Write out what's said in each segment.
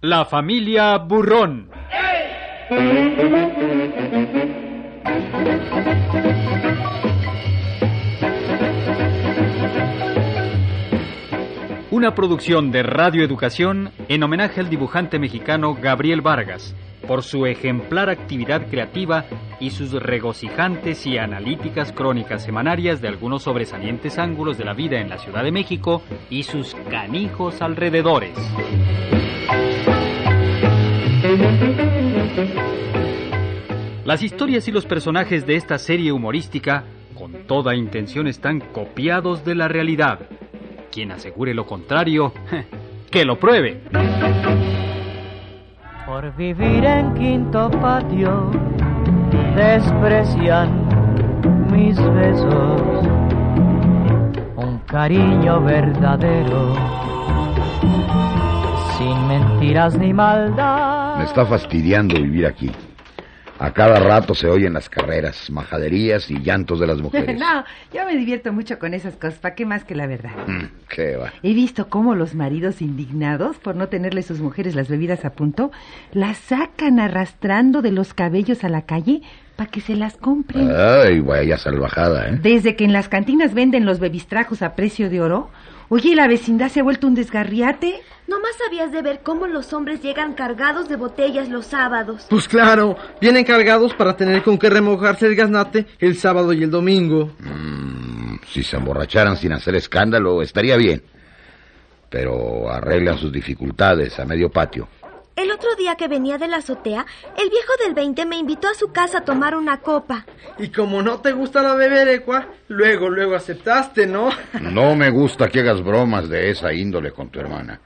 La familia Burrón. Una producción de Radio Educación en homenaje al dibujante mexicano Gabriel Vargas por su ejemplar actividad creativa y sus regocijantes y analíticas crónicas semanarias de algunos sobresalientes ángulos de la vida en la Ciudad de México y sus canijos alrededores. Las historias y los personajes de esta serie humorística, con toda intención, están copiados de la realidad. Quien asegure lo contrario, que lo pruebe. Por vivir en quinto patio, desprecian mis besos. Un cariño verdadero, sin mentiras ni maldad. Me está fastidiando vivir aquí. A cada rato se oyen las carreras, majaderías y llantos de las mujeres. no, yo me divierto mucho con esas cosas, ¿para qué más que la verdad? Mm, qué va. He visto cómo los maridos indignados por no tenerle sus mujeres las bebidas a punto, las sacan arrastrando de los cabellos a la calle para que se las compren. Ay, vaya salvajada, ¿eh? Desde que en las cantinas venden los bebistrajos a precio de oro, oye, la vecindad se ha vuelto un desgarriate. Nomás habías de ver cómo los hombres llegan cargados de botellas los sábados. Pues claro, vienen cargados para tener con qué remojarse el gaznate el sábado y el domingo. Mm, si se emborracharan sin hacer escándalo, estaría bien. Pero arreglan sus dificultades a medio patio. El otro día que venía de la azotea, el viejo del 20 me invitó a su casa a tomar una copa. Y como no te gusta la beberecua, luego, luego aceptaste, ¿no? No me gusta que hagas bromas de esa índole con tu hermana.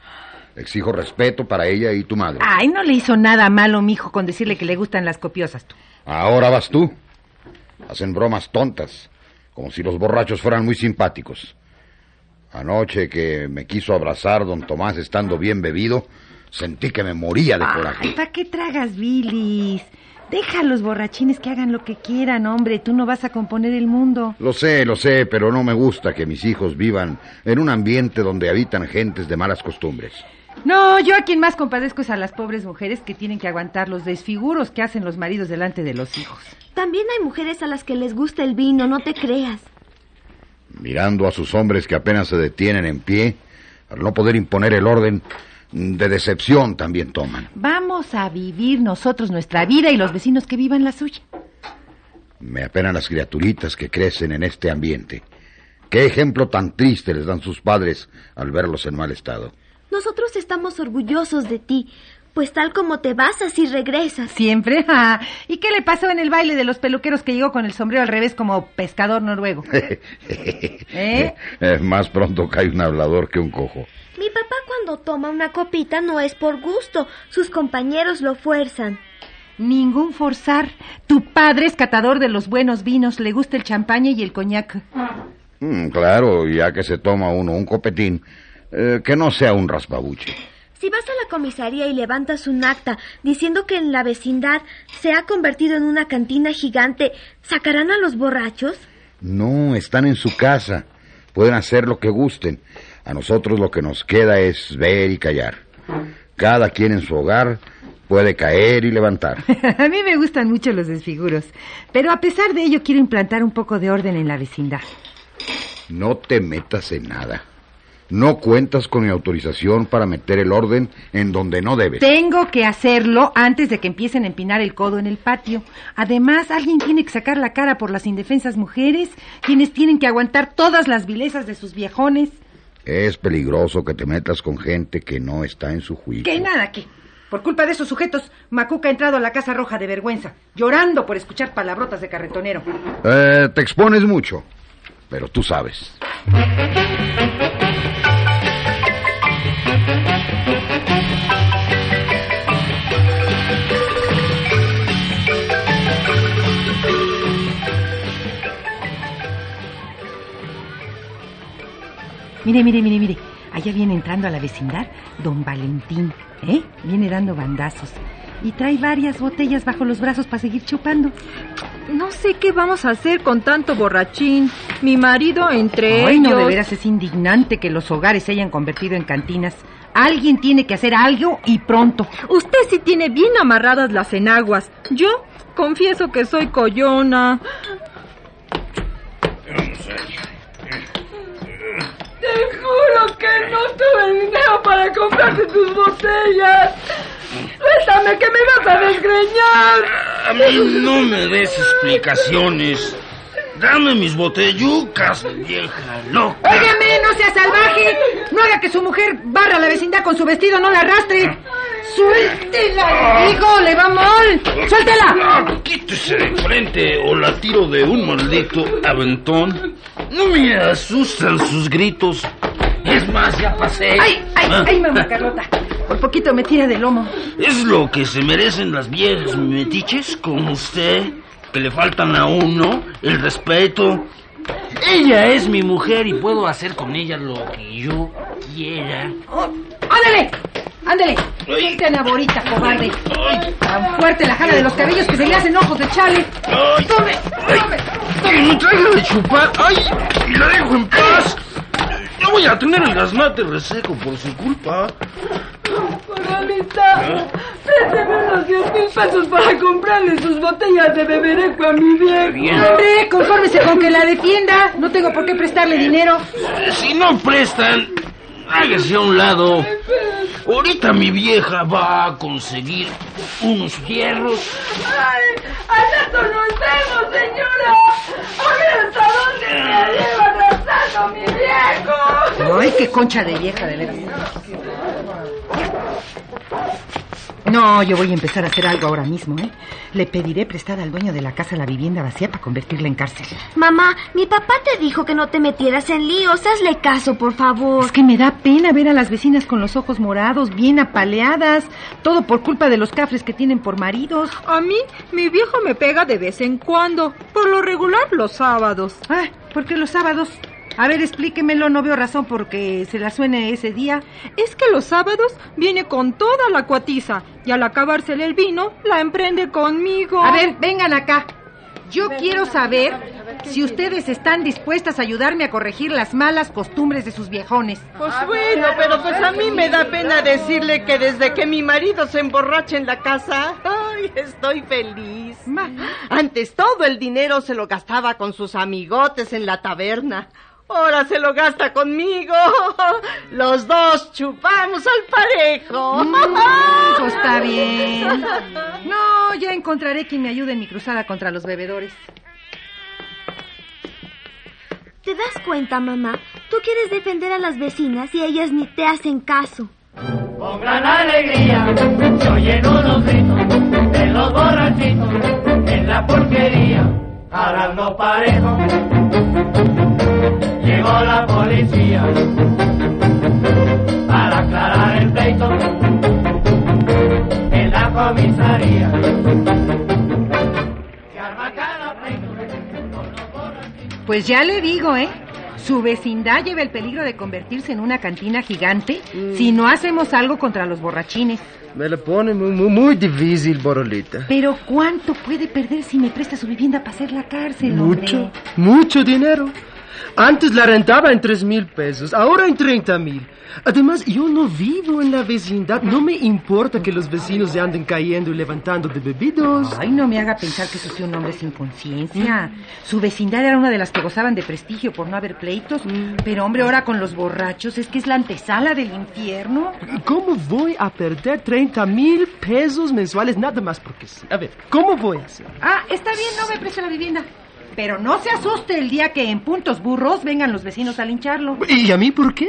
Exijo respeto para ella y tu madre. Ay, no le hizo nada malo, mijo, con decirle que le gustan las copiosas tú. Ahora vas tú. Hacen bromas tontas, como si los borrachos fueran muy simpáticos. Anoche que me quiso abrazar don Tomás estando bien bebido, sentí que me moría de Ay, coraje. ¿para qué tragas bilis? Deja a los borrachines que hagan lo que quieran, hombre. Tú no vas a componer el mundo. Lo sé, lo sé, pero no me gusta que mis hijos vivan en un ambiente donde habitan gentes de malas costumbres. No, yo a quien más compadezco es a las pobres mujeres que tienen que aguantar los desfiguros que hacen los maridos delante de los hijos. También hay mujeres a las que les gusta el vino, no te creas. Mirando a sus hombres que apenas se detienen en pie, al no poder imponer el orden, de decepción también toman. Vamos a vivir nosotros nuestra vida y los vecinos que vivan la suya. Me apenan las criaturitas que crecen en este ambiente. Qué ejemplo tan triste les dan sus padres al verlos en mal estado. Nosotros estamos orgullosos de ti, pues tal como te vas, así regresas. Siempre. Ah, ¿Y qué le pasó en el baile de los peluqueros que llegó con el sombrero al revés como pescador noruego? ¿Eh? Eh, Más pronto cae un hablador que un cojo. Mi papá cuando toma una copita no es por gusto, sus compañeros lo fuerzan. Ningún forzar. Tu padre es catador de los buenos vinos, le gusta el champaña y el coñac. Mm, claro, ya que se toma uno un copetín, eh, que no sea un raspabuche. Si vas a la comisaría y levantas un acta diciendo que en la vecindad se ha convertido en una cantina gigante, ¿sacarán a los borrachos? No, están en su casa. Pueden hacer lo que gusten. A nosotros lo que nos queda es ver y callar. Cada quien en su hogar puede caer y levantar. a mí me gustan mucho los desfiguros, pero a pesar de ello quiero implantar un poco de orden en la vecindad. No te metas en nada. No cuentas con mi autorización para meter el orden en donde no debes. Tengo que hacerlo antes de que empiecen a empinar el codo en el patio. Además, alguien tiene que sacar la cara por las indefensas mujeres, quienes tienen que aguantar todas las vilezas de sus viejones. Es peligroso que te metas con gente que no está en su juicio. Que nada, que. Por culpa de esos sujetos, Macuca ha entrado a la Casa Roja de vergüenza, llorando por escuchar palabrotas de carretonero. Eh, te expones mucho, pero tú sabes. Mire, mire, mire, mire. Allá viene entrando a la vecindad don Valentín, ¿eh? Viene dando bandazos. y trae varias botellas bajo los brazos para seguir chupando. No sé qué vamos a hacer con tanto borrachín. Mi marido entre Ay, ellos. no, de veras es indignante que los hogares se hayan convertido en cantinas. Alguien tiene que hacer algo y pronto. Usted sí tiene bien amarradas las enaguas. Yo confieso que soy coyona. Te juro que no tuve dinero para comprarte tus botellas. Suéltame que me vas a desgreñar. A mí no me des explicaciones. Dame mis botellucas, vieja loca. Óigame, no sea salvaje. No haga que su mujer barra la vecindad con su vestido, no la arrastre. Suéltela, le digo, le va mal. Suéltela. Ah, quítese de frente o la tiro de un maldito aventón. No me asustan sus gritos. Es más, ya pasé. Ay, ay, Ah, ay, mamá Carlota. Por poquito me tira del lomo. Es lo que se merecen las viejas metiches como usted, que le faltan a uno el respeto. Ella es mi mujer y puedo hacer con ella lo que yo quiera. Oh, ¡Ándale! ¡Ándale! Suelta Naborita, cobarde. Tan fuerte la jala de los cabellos que se le hacen ojos de chale. ¡Tome! ¡Tome! ¡Que me traiga de chupar! ¡Ay! ¡Y la dejo en paz! Yo voy a tener el gaznate reseco por su culpa. Moralita, présteme unos 10 mil pesos para comprarle sus botellas de bebereco a mi viejo. Bien. Hombre, confórmese con que la defienda. No tengo por qué prestarle dinero. Si no prestan, hágase a un lado. Ahorita mi vieja va a conseguir unos fierros. ¡Ay! ¡Allá conocemos, señora! ¡A ver hasta dónde me lleva arrastrando mi viejo! Ay, qué concha de vieja, de veras. No, yo voy a empezar a hacer algo ahora mismo, ¿eh? Le pediré prestada al dueño de la casa la vivienda vacía para convertirla en cárcel. Mamá, mi papá te dijo que no te metieras en líos. Hazle caso, por favor. Es que me da pena ver a las vecinas con los ojos morados, bien apaleadas. Todo por culpa de los cafres que tienen por maridos. A mí, mi viejo me pega de vez en cuando. Por lo regular, los sábados. Ah, ¿por qué los sábados? A ver, explíquemelo, no veo razón porque se la suene ese día. Es que los sábados viene con toda la cuatiza y al acabársele el vino, la emprende conmigo. A ver, vengan acá. Yo quiero saber si ustedes están dispuestas a ayudarme a corregir las malas costumbres de sus viejones. Pues bueno, pero pues a mí me da pena decirle que desde que mi marido se emborracha en la casa, ay, estoy feliz. Ma- Antes todo el dinero se lo gastaba con sus amigotes en la taberna. Ahora se lo gasta conmigo. Los dos chupamos al parejo. Mm, pues está bien. No, ya encontraré quien me ayude en mi cruzada contra los bebedores. ¿Te das cuenta, mamá? Tú quieres defender a las vecinas y ellas ni te hacen caso. Con gran alegría se oyen unos gritos de los borrachitos en la porquería, jalando parejo. Llegó la policía para aclarar el pleito en la comisaría. Se arma cada pleito con los borrachitos. Pues ya le digo, ¿eh? Su vecindad lleva el peligro de convertirse en una cantina gigante si no hacemos algo contra los borrachines. Me lo pone muy, muy, muy difícil, Borolita. Pero ¿cuánto puede perder si me presta su vivienda para hacer la cárcel, hombre? Mucho, mucho dinero. Antes la rentaba en tres mil pesos, ahora en treinta mil. Además, yo no vivo en la vecindad. No me importa que los vecinos se anden cayendo y levantando de bebidos. Ay, no me haga pensar que soy un hombre sin conciencia. Su vecindad era una de las que gozaban de prestigio por no haber pleitos. Pero, hombre, ahora con los borrachos es que es la antesala del infierno. ¿Cómo voy a perder 30 mil pesos mensuales nada más porque sí? A ver, ¿cómo voy a hacer? Ah, está bien, no me preste la vivienda. Pero no se asuste el día que en puntos burros vengan los vecinos a lincharlo. ¿Y a mí por qué?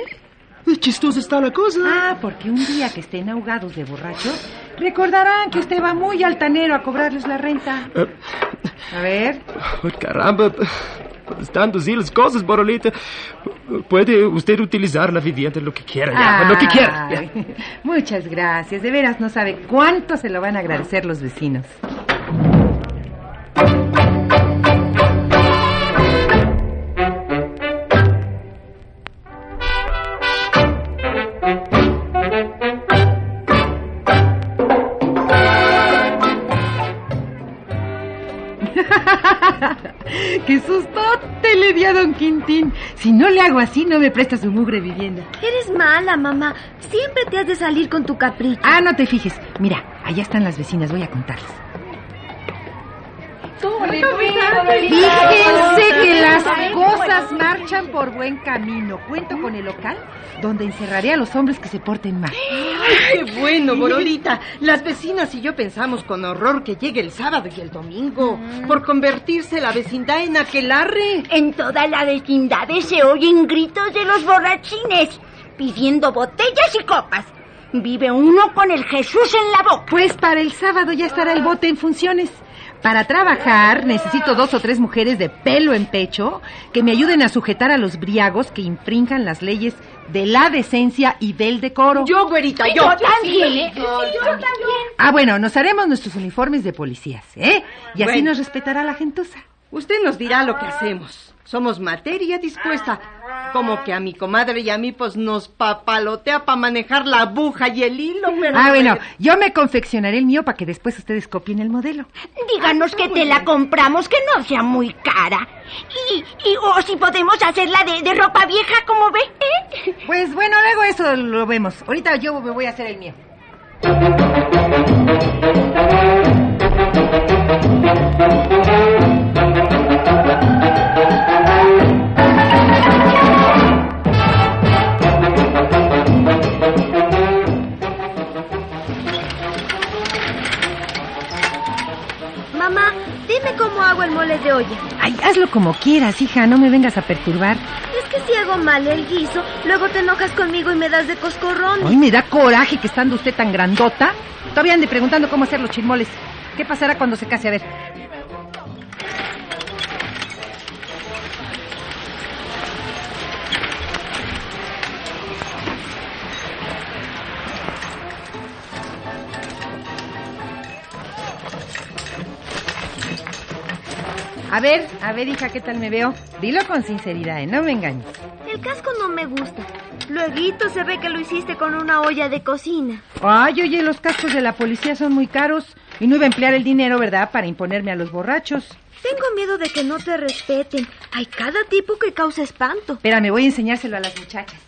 Chistosa está la cosa. Ah, porque un día que estén ahogados de borrachos, recordarán que usted va muy altanero a cobrarles la renta. A ver. oh, caramba, estando así las cosas, Borolita, puede usted utilizar la vivienda lo que quiera, ya, lo que quiera. ya. Muchas gracias. De veras no sabe cuánto se lo van a agradecer los vecinos. Sustote le di a don Quintín! Si no le hago así, no me presta su mugre vivienda. Eres mala, mamá. Siempre te has de salir con tu capricho. Ah, no te fijes. Mira, allá están las vecinas, voy a contarles. Fíjense que las cosas marchan por buen camino. Cuento con el local donde encerraré a los hombres que se porten mal. ¡Ay, qué bueno, Borolita! Las vecinas y yo pensamos con horror que llegue el sábado y el domingo por convertirse la vecindad en aquelarre. En toda la vecindad se oyen gritos de los borrachines pidiendo botellas y copas. Vive uno con el Jesús en la boca. Pues para el sábado ya estará el bote en funciones. Para trabajar necesito dos o tres mujeres de pelo en pecho que me ayuden a sujetar a los briagos que infrinjan las leyes de la decencia y del decoro. Yo, güerita, yo. Yo también, ¿eh? Yo también. Ah, bueno, nos haremos nuestros uniformes de policías, ¿eh? Y así Bueno. nos respetará la gentuza. Usted nos dirá lo que hacemos. Somos materia dispuesta. Como que a mi comadre y a mí pues nos papalotea para manejar la aguja y el hilo, pero... Ah, bueno, yo me confeccionaré el mío para que después ustedes copien el modelo. Díganos que te la compramos, que no sea muy cara. Y, y o si podemos hacerla de, de ropa vieja, como ve. ¿eh? Pues bueno, luego eso lo vemos. Ahorita yo me voy a hacer el mío. Mamá, dime cómo hago el mole de olla. Ay, hazlo como quieras, hija, no me vengas a perturbar. Es que si hago mal el guiso, luego te enojas conmigo y me das de coscorrón. Hoy me da coraje que estando usted tan grandota, todavía ande preguntando cómo hacer los chismoles. ¿Qué pasará cuando se case? A ver. A ver, a ver, hija, ¿qué tal me veo? Dilo con sinceridad, ¿eh? No me engañes. El casco no me gusta. Luego se ve que lo hiciste con una olla de cocina. Ay, oye, los cascos de la policía son muy caros. Y no iba a emplear el dinero, ¿verdad?, para imponerme a los borrachos. Tengo miedo de que no te respeten. Hay cada tipo que causa espanto. Espera, me voy a enseñárselo a las muchachas.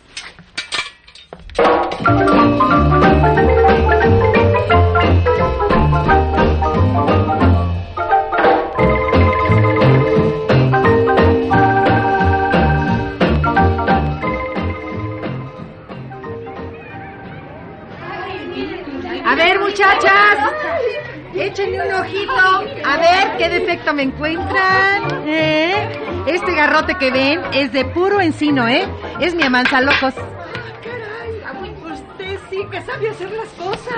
Muchachas, échenle un ojito. A ver qué defecto me encuentran. ¿Eh? Este garrote que ven es de puro encino, ¿eh? Es mi amansalojos. Usted sí que sabe hacer las cosas.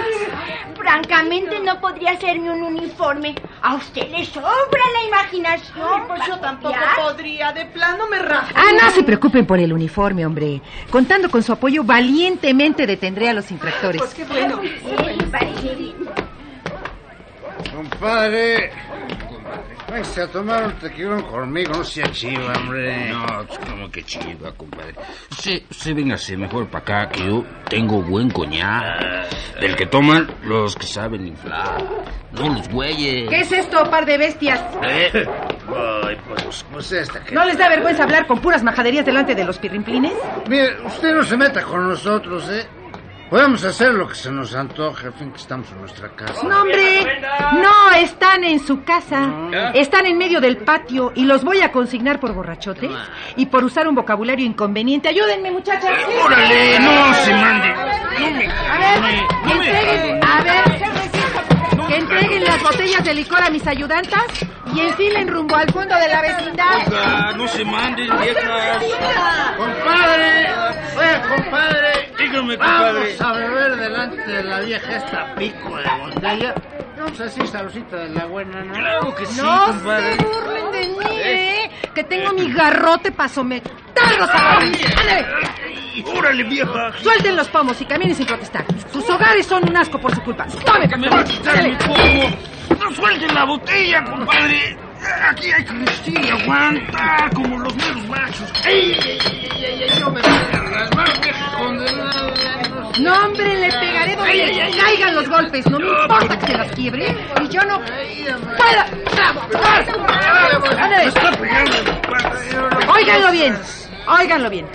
Francamente, no podría hacerme un uniforme. A usted le sobra la imaginación. Pues yo tampoco copiar. podría, de plano me rajo. Ah, no se preocupen por el uniforme, hombre. Contando con su apoyo, valientemente detendré a los infractores. Pues qué bueno. Compadre, váyase a tomar un tequilón conmigo, no sea chiva, hombre. No, pues, como que chiva, compadre. Usted, usted véngase mejor para acá, que yo tengo buen coñac. Del que toman los que saben inflar. No los güeyes. ¿Qué es esto, par de bestias? ¿Eh? Ay, pues, pues esta que... ¿No les da vergüenza hablar con puras majaderías delante de los pirrimplines? Mire, usted no se meta con nosotros, ¿eh? Podemos hacer lo que se nos antoje, al fin que estamos en nuestra casa. No, hombre, no están en su casa. Están en medio del patio y los voy a consignar por borrachotes y por usar un vocabulario inconveniente. Ayúdenme, muchachas. ¡Órale! ¡No se mande! A ver, entreguen, a ver, que entreguen las botellas de licor a mis ayudantas y enfilen rumbo al fondo de la vecindad. Oiga, no se manden, viejas. ¡Compadre! Oye, compadre. Dígame, compadre. Vamos a beber delante de la vieja esta pico de botella. Vamos así, sabrosita de la buena, ¿no? Claro que sí, No compadre. se burlen de mí, ¿eh? Que tengo mi garrote para someterlos a la... ¡Órale, vieja! Suelten los pomos y caminen sin protestar. Sus hogares son un asco por su culpa. ¡Tome, ¡Que me va a quitar mi pomo! ¡No suelten la botella, compadre! Aquí hay que resistir y aguantar como los meros machos. ¡Ey, ey, ey, ey, ey! Yo me voy a no hombre, le pegaré donde caigan los golpes. No me importa que se las quiebre. Y yo no pueda. Ándale. Óiganlo bien. Óiganlo bien.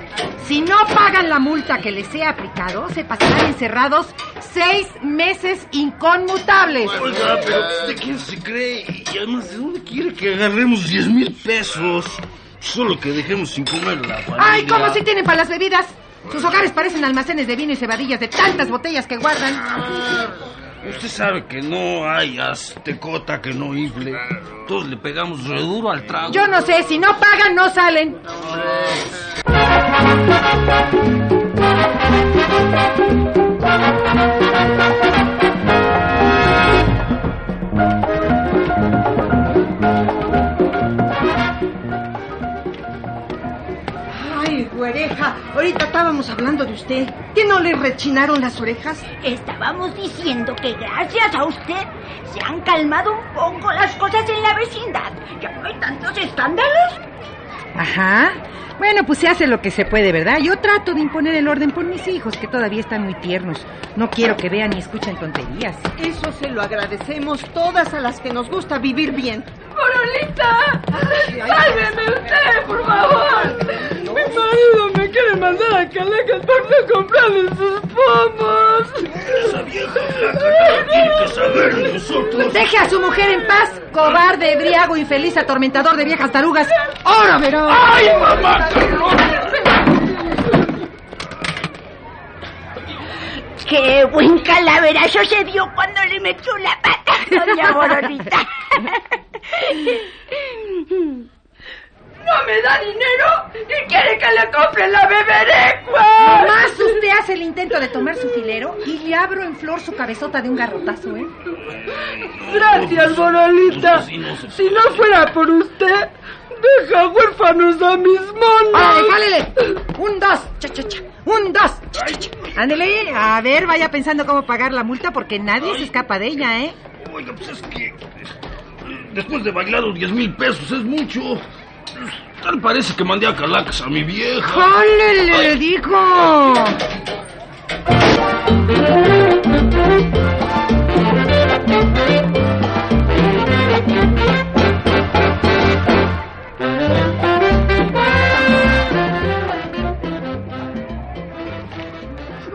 Si no pagan la multa que les he aplicado, se pasarán encerrados seis meses inconmutables. Oiga, pero ¿de quién se cree? Y además, ¿de dónde quiere que agarremos 10 mil pesos? Solo que dejemos sin comer la familia. Ay, ¿cómo si tienen para las bebidas? Sus hogares parecen almacenes de vino y cebadillas de tantas botellas que guardan. Usted sabe que no hay aztecota que no infle. Todos le pegamos re duro al trago. Yo no sé, si no pagan, no salen. Güereja, ahorita estábamos hablando de usted. ¿Que no le rechinaron las orejas? Estábamos diciendo que gracias a usted se han calmado un poco las cosas en la vecindad. Ya no hay tantos escándalos. Ajá. Bueno, pues se hace lo que se puede, ¿verdad? Yo trato de imponer el orden por mis hijos, que todavía están muy tiernos. No quiero que vean ni escuchen tonterías. Eso se lo agradecemos todas a las que nos gusta vivir bien. ¡Morolita! ¡Sálveme usted, por favor! Marido me quiere mandar a Calecas por no comprarle sus pomos. Esa vieja flaca tiene que saber nosotros. Deje a su mujer en paz, cobarde, briago, infeliz, atormentador de viejas tarugas. ¡Ahora verás! ¡Ay, mamá, ¡Qué buen calaverazo se dio cuando le metió la pata, doña Morolita! No me da dinero y quiere que le compre la beberecua. Nomás usted hace el intento de tomar su filero y le abro en flor su cabezota de un garrotazo, ¿eh? Gracias, Morolita. Si no fuera por usted, deja huérfanos a mis monos. ¡Órale, jálele! Un, dos, cha, cha, cha. Un, dos, cha, cha, cha. Ándele, a ver, vaya pensando cómo pagar la multa porque nadie se escapa de ella, ¿eh? Oiga, pues es que. Después de bailar los 10 mil pesos es mucho. Tal parece que mandé a Calacas a mi vieja. ¡Jálele, le digo!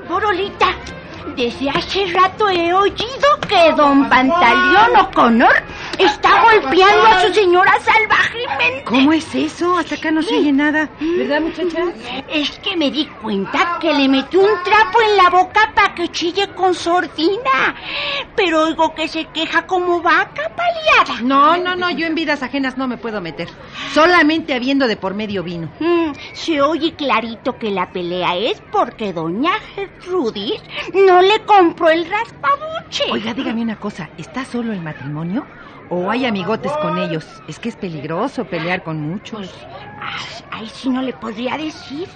Morolita, desde hace rato he oído que don Pantaleón O'Connor está golpeando a su señora salvajemente. ¿Cómo es eso? Hasta acá no se oye nada. ¿Verdad, muchachas? Es que me di cuenta que le metió un trapo en la boca para que chille con sordina. Pero oigo que se queja como vaca paliada. No, no, no, yo en vidas ajenas no me puedo meter. Solamente habiendo de por medio vino. Mm, se oye clarito que la pelea es porque doña Gertrudis no le compró el raspabuche. Oiga, dígame una cosa, ¿está solo el matrimonio? ¿O hay amigotes con ellos? Es que es peligroso pelear con muchos. Ay, ay, si no le podría decir.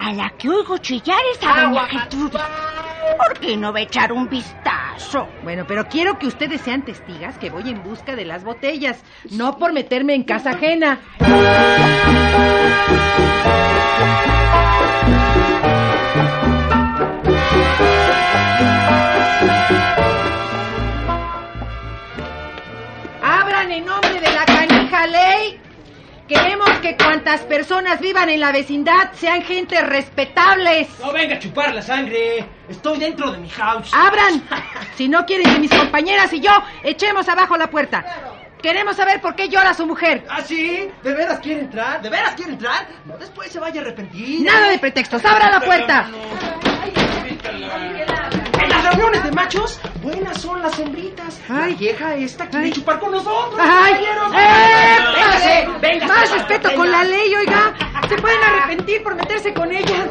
A la que oigo chillar es a doña Gertrudis. ¿Por qué no va a echar un vistazo? Bueno, pero quiero que ustedes sean testigas que voy en busca de las botellas, no por meterme en casa ajena. Queremos que cuantas personas vivan en la vecindad sean gente respetables. No venga a chupar la sangre. Estoy dentro de mi house. Abran. Si no quieren que mis compañeras y yo echemos abajo la puerta. Queremos saber por qué llora su mujer. ¿Ah, sí? ¿De veras quiere entrar? ¿De veras quiere entrar? No, después se vaya a arrepentir. Nada de pretextos. ¡Abra la puerta! En las reuniones de machos, buenas son las hembritas. Ay. La vieja esta quiere Ay. chupar con nosotros. ¡Ay! caballeros. ¡Eh! Véngase, véngase, Más respeto con la ley, oiga. Se pueden arrepentir por meterse con ella.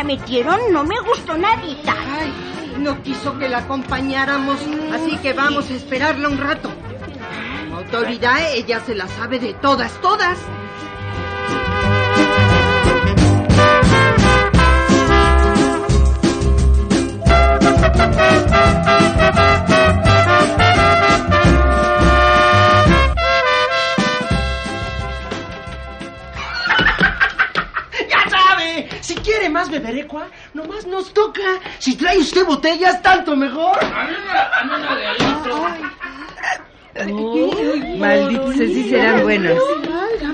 La metieron no me gustó nadita. No quiso que la acompañáramos, así que vamos a esperarla un rato. autoridad, ella se la sabe de todas, todas. Más beberecua, nomás nos toca. Si trae usted botellas, tanto mejor. Malditos, así serán buenos.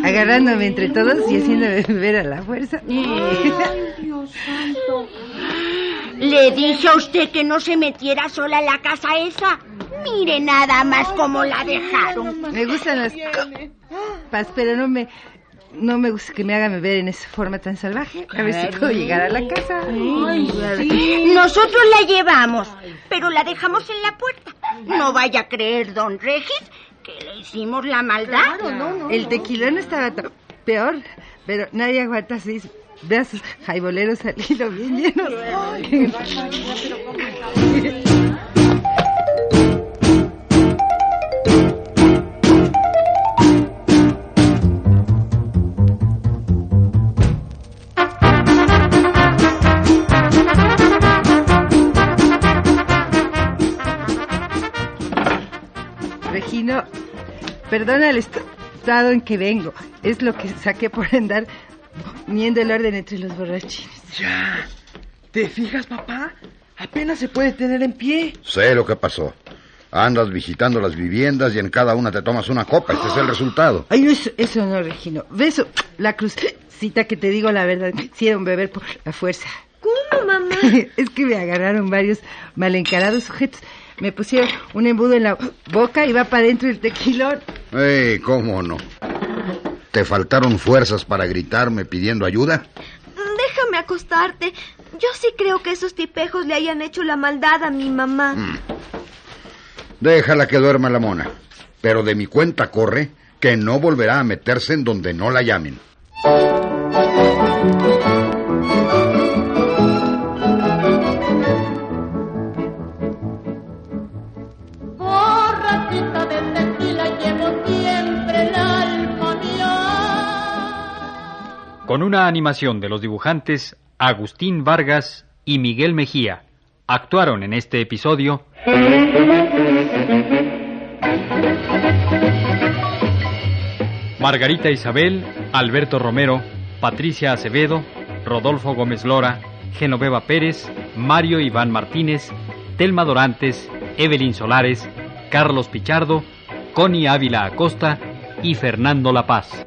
Agarrándome entre todos y haciéndome beber a la fuerza. Le dije a usted que no se metiera sola a la casa esa. Mire nada más cómo la dejaron. Me gustan las copas, pero no me... No me gusta que me hagan beber en esa forma tan salvaje. A ver si puedo llegar a la casa. Nosotros la llevamos, pero la dejamos en la puerta. No vaya a creer, don Regis, que le hicimos la maldad. El tequilón estaba peor, pero nadie aguanta seis brazos jaiboleros al hilo bien llenos. Perdona el est- estado en que vengo. Es lo que saqué por andar poniendo el orden entre los borrachines. Ya. ¿Te fijas, papá? Apenas se puede tener en pie. Sé lo que pasó. Andas visitando las viviendas y en cada una te tomas una copa. Este es el resultado. Ay, no, eso, eso no, Regino. Beso la crucita que te digo la verdad. Hicieron beber por la fuerza. ¿Cómo, mamá? es que me agarraron varios mal encarados sujetos. Me pusieron un embudo en la boca y va para adentro el tequilón. ¡Ey, cómo no! ¿Te faltaron fuerzas para gritarme pidiendo ayuda? Déjame acostarte. Yo sí creo que esos tipejos le hayan hecho la maldad a mi mamá. Déjala que duerma la mona. Pero de mi cuenta corre que no volverá a meterse en donde no la llamen. Con una animación de los dibujantes Agustín Vargas y Miguel Mejía, actuaron en este episodio Margarita Isabel, Alberto Romero, Patricia Acevedo, Rodolfo Gómez Lora, Genoveva Pérez, Mario Iván Martínez, Telma Dorantes, Evelyn Solares, Carlos Pichardo, Connie Ávila Acosta y Fernando La Paz.